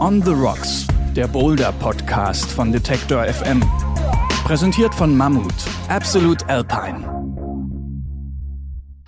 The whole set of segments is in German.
On the Rocks, der Boulder Podcast von Detector FM. Präsentiert von Mammut, Absolute Alpine.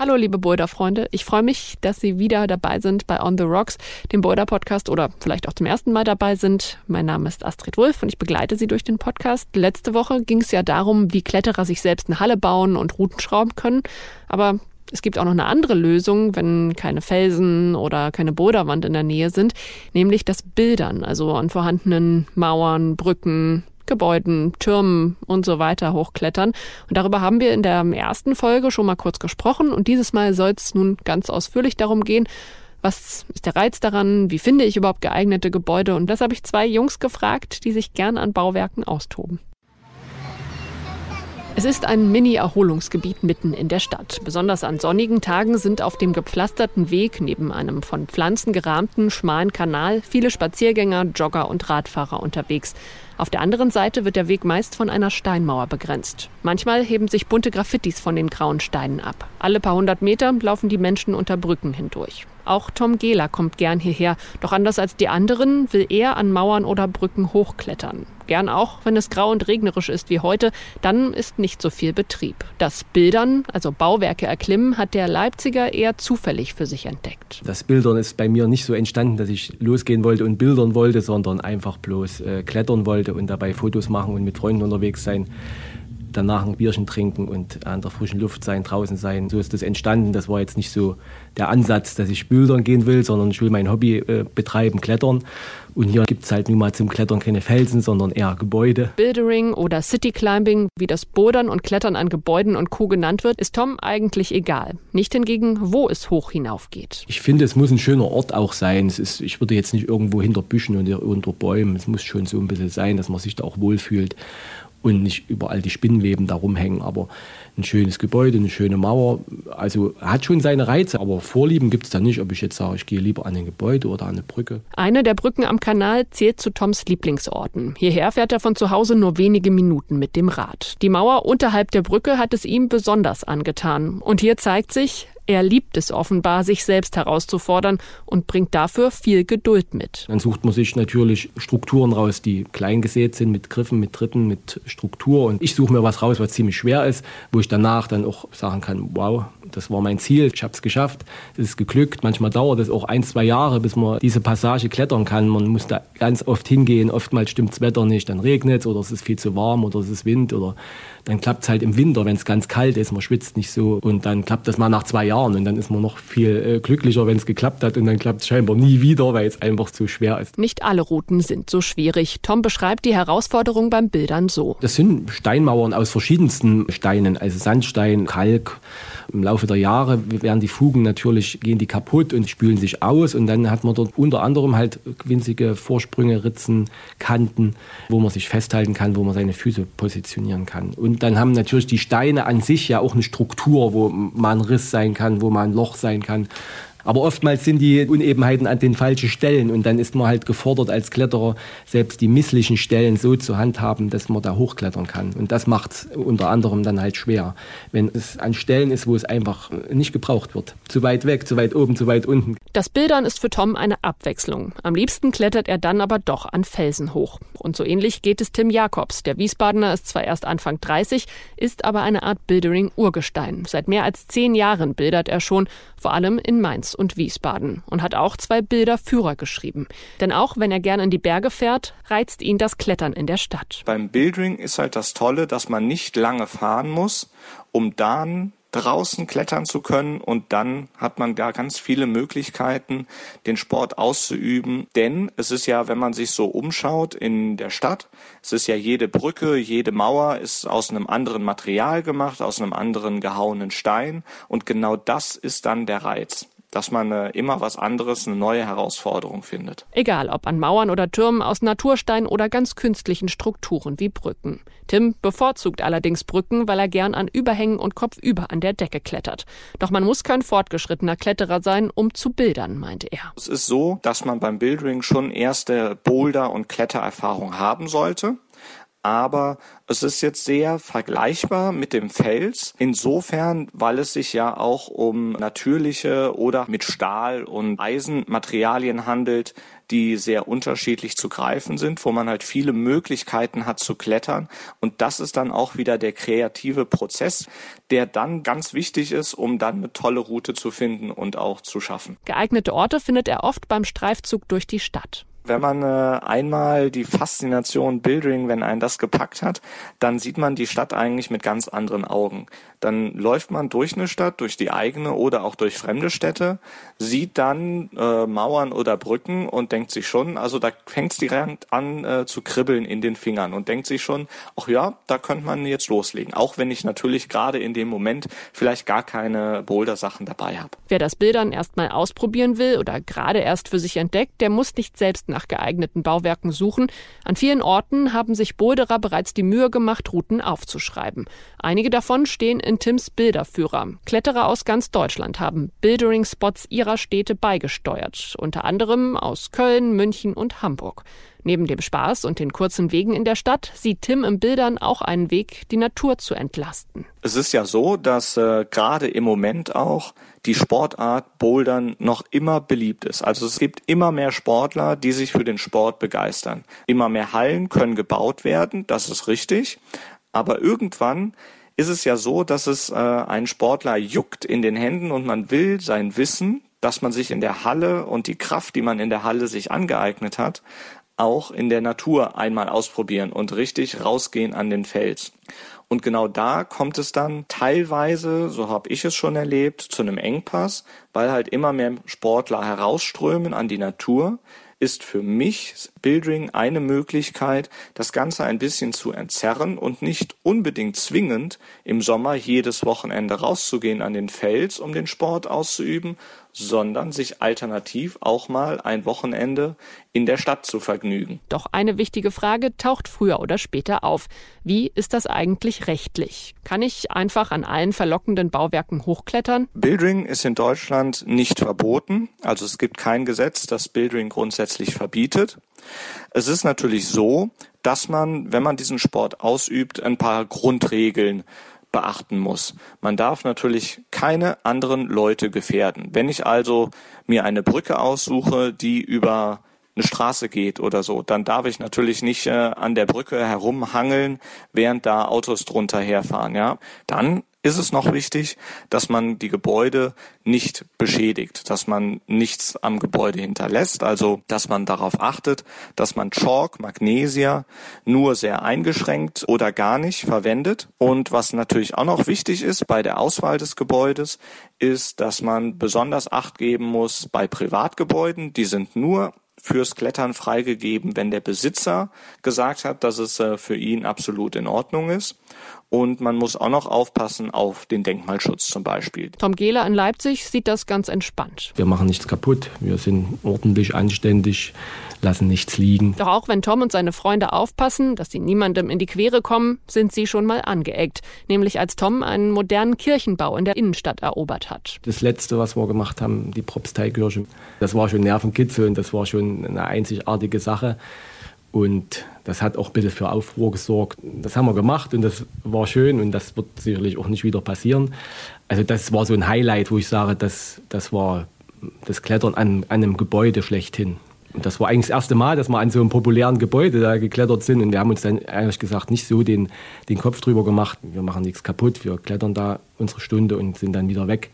Hallo liebe Boulder-Freunde, ich freue mich, dass Sie wieder dabei sind bei On the Rocks, dem Boulder-Podcast oder vielleicht auch zum ersten Mal dabei sind. Mein Name ist Astrid Wulff und ich begleite Sie durch den Podcast. Letzte Woche ging es ja darum, wie Kletterer sich selbst eine Halle bauen und Routen schrauben können. Aber es gibt auch noch eine andere Lösung, wenn keine Felsen oder keine Boulderwand in der Nähe sind, nämlich das Bildern, also an vorhandenen Mauern, Brücken, Gebäuden, Türmen und so weiter hochklettern. Und darüber haben wir in der ersten Folge schon mal kurz gesprochen und dieses Mal soll es nun ganz ausführlich darum gehen, was ist der Reiz daran? Wie finde ich überhaupt geeignete Gebäude? Und das habe ich zwei Jungs gefragt, die sich gern an Bauwerken austoben. Es ist ein Mini-Erholungsgebiet mitten in der Stadt. Besonders an sonnigen Tagen sind auf dem gepflasterten Weg neben einem von Pflanzen gerahmten schmalen Kanal viele Spaziergänger, Jogger und Radfahrer unterwegs. Auf der anderen Seite wird der Weg meist von einer Steinmauer begrenzt. Manchmal heben sich bunte Graffitis von den grauen Steinen ab. Alle paar hundert Meter laufen die Menschen unter Brücken hindurch. Auch Tom Gehler kommt gern hierher, doch anders als die anderen will er an Mauern oder Brücken hochklettern. Gern auch, wenn es grau und regnerisch ist wie heute, dann ist nicht so viel Betrieb. Das Bildern, also Bauwerke erklimmen, hat der Leipziger eher zufällig für sich entdeckt. Das Bildern ist bei mir nicht so entstanden, dass ich losgehen wollte und bildern wollte, sondern einfach bloß äh, klettern wollte und dabei Fotos machen und mit Freunden unterwegs sein danach ein Bierchen trinken und an der frischen Luft sein, draußen sein. So ist das entstanden. Das war jetzt nicht so der Ansatz, dass ich bildern gehen will, sondern ich will mein Hobby äh, betreiben, klettern. Und hier gibt es halt nun mal zum Klettern keine Felsen, sondern eher Gebäude. Bildering oder City Climbing, wie das Bodern und Klettern an Gebäuden und Co. genannt wird, ist Tom eigentlich egal. Nicht hingegen, wo es hoch hinaufgeht. Ich finde, es muss ein schöner Ort auch sein. Es ist, ich würde jetzt nicht irgendwo hinter Büschen und unter Bäumen. Es muss schon so ein bisschen sein, dass man sich da auch wohlfühlt und nicht überall die Spinnenweben da rumhängen. Aber ein schönes Gebäude, eine schöne Mauer, also hat schon seine Reize. Aber Vorlieben gibt es da nicht, ob ich jetzt sage, ich gehe lieber an ein Gebäude oder an eine Brücke. Eine der Brücken am Kanal zählt zu Toms Lieblingsorten. Hierher fährt er von zu Hause nur wenige Minuten mit dem Rad. Die Mauer unterhalb der Brücke hat es ihm besonders angetan. Und hier zeigt sich, er liebt es offenbar, sich selbst herauszufordern und bringt dafür viel Geduld mit. Dann sucht man sich natürlich Strukturen raus, die klein gesät sind, mit Griffen, mit Tritten, mit Struktur. Und ich suche mir was raus, was ziemlich schwer ist, wo ich danach dann auch sagen kann, wow, das war mein Ziel, ich habe es geschafft, es ist geglückt. Manchmal dauert es auch ein, zwei Jahre, bis man diese Passage klettern kann. Man muss da ganz oft hingehen, oftmals stimmt das Wetter nicht, dann regnet es oder es ist viel zu warm oder es ist Wind oder dann klappt es halt im Winter, wenn es ganz kalt ist, man schwitzt nicht so und dann klappt das mal nach zwei Jahren und dann ist man noch viel äh, glücklicher, wenn es geklappt hat und dann klappt es scheinbar nie wieder, weil es einfach zu schwer ist. Nicht alle Routen sind so schwierig. Tom beschreibt die Herausforderung beim Bildern so. Das sind Steinmauern aus verschiedensten Steinen, also Sandstein, Kalk, im Laufe der Jahre werden die Fugen natürlich, gehen die kaputt und spülen sich aus und dann hat man dort unter anderem halt winzige Vorsprünge, Ritzen, Kanten, wo man sich festhalten kann, wo man seine Füße positionieren kann. Und dann haben natürlich die Steine an sich ja auch eine Struktur, wo mal ein Riss sein kann, wo mal ein Loch sein kann. Aber oftmals sind die Unebenheiten an den falschen Stellen und dann ist man halt gefordert als Kletterer, selbst die misslichen Stellen so zu handhaben, dass man da hochklettern kann. Und das macht es unter anderem dann halt schwer, wenn es an Stellen ist, wo es einfach nicht gebraucht wird. Zu weit weg, zu weit oben, zu weit unten. Das Bildern ist für Tom eine Abwechslung. Am liebsten klettert er dann aber doch an Felsen hoch. Und so ähnlich geht es Tim Jakobs. Der Wiesbadener ist zwar erst Anfang 30, ist aber eine Art Bildering-Urgestein. Seit mehr als zehn Jahren bildert er schon, vor allem in Mainz und Wiesbaden und hat auch zwei Bilderführer geschrieben. Denn auch wenn er gerne in die Berge fährt, reizt ihn das Klettern in der Stadt. Beim Bildring ist halt das Tolle, dass man nicht lange fahren muss, um dann draußen klettern zu können und dann hat man da ganz viele Möglichkeiten, den Sport auszuüben. Denn es ist ja, wenn man sich so umschaut in der Stadt, es ist ja jede Brücke, jede Mauer ist aus einem anderen Material gemacht, aus einem anderen gehauenen Stein und genau das ist dann der Reiz dass man äh, immer was anderes, eine neue Herausforderung findet. Egal ob an Mauern oder Türmen aus Naturstein oder ganz künstlichen Strukturen wie Brücken. Tim bevorzugt allerdings Brücken, weil er gern an Überhängen und kopfüber an der Decke klettert. Doch man muss kein fortgeschrittener Kletterer sein, um zu bildern, meinte er. Es ist so, dass man beim Bildring schon erste Boulder- und Klettererfahrung haben sollte. Aber es ist jetzt sehr vergleichbar mit dem Fels. Insofern, weil es sich ja auch um natürliche oder mit Stahl und Eisenmaterialien handelt, die sehr unterschiedlich zu greifen sind, wo man halt viele Möglichkeiten hat zu klettern. Und das ist dann auch wieder der kreative Prozess, der dann ganz wichtig ist, um dann eine tolle Route zu finden und auch zu schaffen. Geeignete Orte findet er oft beim Streifzug durch die Stadt. Wenn man äh, einmal die Faszination Building, wenn einen das gepackt hat, dann sieht man die Stadt eigentlich mit ganz anderen Augen. Dann läuft man durch eine Stadt, durch die eigene oder auch durch fremde Städte, sieht dann äh, Mauern oder Brücken und denkt sich schon, also da fängt es direkt an äh, zu kribbeln in den Fingern und denkt sich schon, ach ja, da könnte man jetzt loslegen. Auch wenn ich natürlich gerade in dem Moment vielleicht gar keine Boulder-Sachen dabei habe. Wer das Bildern erstmal ausprobieren will oder gerade erst für sich entdeckt, der muss nicht selbst nach geeigneten Bauwerken suchen. An vielen Orten haben sich Boulderer bereits die Mühe gemacht, Routen aufzuschreiben. Einige davon stehen in Tims Bilderführer. Kletterer aus ganz Deutschland haben Bildering-Spots ihrer Städte beigesteuert, unter anderem aus Köln, München und Hamburg. Neben dem Spaß und den kurzen Wegen in der Stadt sieht Tim im Bildern auch einen Weg, die Natur zu entlasten. Es ist ja so, dass äh, gerade im Moment auch die Sportart Bouldern noch immer beliebt ist. Also es gibt immer mehr Sportler, die sich für den Sport begeistern. Immer mehr Hallen können gebaut werden, das ist richtig. Aber irgendwann ist es ja so, dass es äh, einen Sportler juckt in den Händen und man will sein Wissen, dass man sich in der Halle und die Kraft, die man in der Halle sich angeeignet hat, auch in der Natur einmal ausprobieren und richtig rausgehen an den Fels. Und genau da kommt es dann teilweise, so habe ich es schon erlebt, zu einem Engpass, weil halt immer mehr Sportler herausströmen an die Natur, ist für mich Buildring eine Möglichkeit, das Ganze ein bisschen zu entzerren und nicht unbedingt zwingend im Sommer jedes Wochenende rauszugehen an den Fels, um den Sport auszuüben, sondern sich alternativ auch mal ein Wochenende in der Stadt zu vergnügen. Doch eine wichtige Frage taucht früher oder später auf. Wie ist das eigentlich rechtlich? Kann ich einfach an allen verlockenden Bauwerken hochklettern? Buildring ist in Deutschland nicht verboten. Also es gibt kein Gesetz, das Buildring grundsätzlich verbietet. Es ist natürlich so, dass man, wenn man diesen Sport ausübt, ein paar Grundregeln beachten muss. Man darf natürlich keine anderen Leute gefährden. Wenn ich also mir eine Brücke aussuche, die über eine Straße geht oder so, dann darf ich natürlich nicht äh, an der Brücke herumhangeln, während da Autos drunter herfahren, ja. Dann ist es noch wichtig, dass man die Gebäude nicht beschädigt, dass man nichts am Gebäude hinterlässt, also dass man darauf achtet, dass man Chalk, Magnesia nur sehr eingeschränkt oder gar nicht verwendet. Und was natürlich auch noch wichtig ist bei der Auswahl des Gebäudes, ist, dass man besonders Acht geben muss bei Privatgebäuden. Die sind nur fürs Klettern freigegeben, wenn der Besitzer gesagt hat, dass es äh, für ihn absolut in Ordnung ist. Und man muss auch noch aufpassen auf den Denkmalschutz zum Beispiel. Tom Gehler in Leipzig sieht das ganz entspannt. Wir machen nichts kaputt. Wir sind ordentlich, anständig, lassen nichts liegen. Doch auch wenn Tom und seine Freunde aufpassen, dass sie niemandem in die Quere kommen, sind sie schon mal angeeckt. Nämlich als Tom einen modernen Kirchenbau in der Innenstadt erobert hat. Das letzte, was wir gemacht haben, die Propsteikirche, das war schon Nervenkitzel und das war schon eine einzigartige Sache. Und das hat auch ein bisschen für Aufruhr gesorgt. Das haben wir gemacht und das war schön und das wird sicherlich auch nicht wieder passieren. Also das war so ein Highlight, wo ich sage, das, das war das Klettern an, an einem Gebäude schlechthin. Und das war eigentlich das erste Mal, dass wir an so einem populären Gebäude da geklettert sind. Und wir haben uns dann ehrlich gesagt nicht so den, den Kopf drüber gemacht. Wir machen nichts kaputt, wir klettern da unsere Stunde und sind dann wieder weg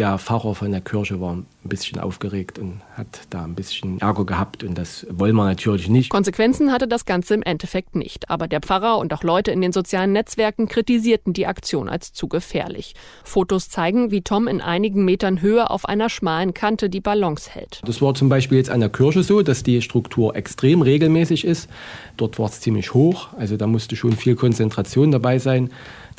der Pfarrer von der Kirche war ein bisschen aufgeregt und hat da ein bisschen Ärger gehabt und das wollen wir natürlich nicht. Konsequenzen hatte das Ganze im Endeffekt nicht, aber der Pfarrer und auch Leute in den sozialen Netzwerken kritisierten die Aktion als zu gefährlich. Fotos zeigen, wie Tom in einigen Metern Höhe auf einer schmalen Kante die Ballons hält. Das war zum Beispiel jetzt an der Kirche so, dass die Struktur extrem regelmäßig ist. Dort war es ziemlich hoch, also da musste schon viel Konzentration dabei sein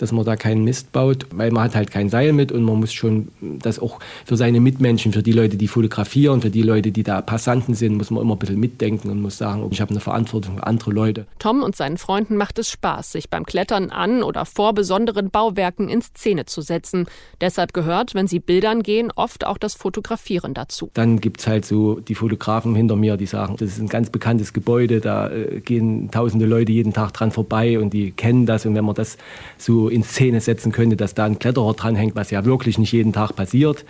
dass man da keinen Mist baut, weil man hat halt kein Seil mit und man muss schon das auch für seine Mitmenschen, für die Leute, die fotografieren, für die Leute, die da Passanten sind, muss man immer ein bisschen mitdenken und muss sagen, ich habe eine Verantwortung für andere Leute. Tom und seinen Freunden macht es Spaß, sich beim Klettern an oder vor besonderen Bauwerken in Szene zu setzen. Deshalb gehört, wenn sie Bildern gehen, oft auch das Fotografieren dazu. Dann gibt es halt so die Fotografen hinter mir, die sagen, das ist ein ganz bekanntes Gebäude, da äh, gehen tausende Leute jeden Tag dran vorbei und die kennen das. Und wenn man das so in Szene setzen könnte, dass da ein Kletterer dranhängt, was ja wirklich nicht jeden Tag passiert,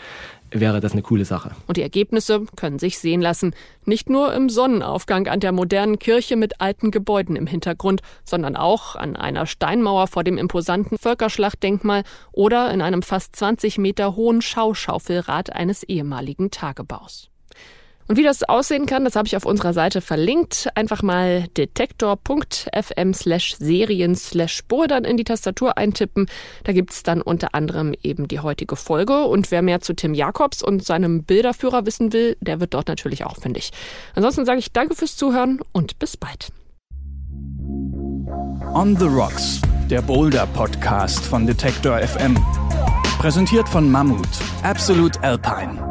wäre das eine coole Sache. Und die Ergebnisse können sich sehen lassen. Nicht nur im Sonnenaufgang an der modernen Kirche mit alten Gebäuden im Hintergrund, sondern auch an einer Steinmauer vor dem imposanten Völkerschlachtdenkmal oder in einem fast 20 Meter hohen Schauschaufelrad eines ehemaligen Tagebaus. Und wie das aussehen kann, das habe ich auf unserer Seite verlinkt. Einfach mal detektor.fm slash serien slash in die Tastatur eintippen. Da gibt es dann unter anderem eben die heutige Folge. Und wer mehr zu Tim Jakobs und seinem Bilderführer wissen will, der wird dort natürlich auch fündig. Ansonsten sage ich danke fürs Zuhören und bis bald. On the Rocks, der Boulder Podcast von Detektor FM. Präsentiert von Mammut, Absolute Alpine.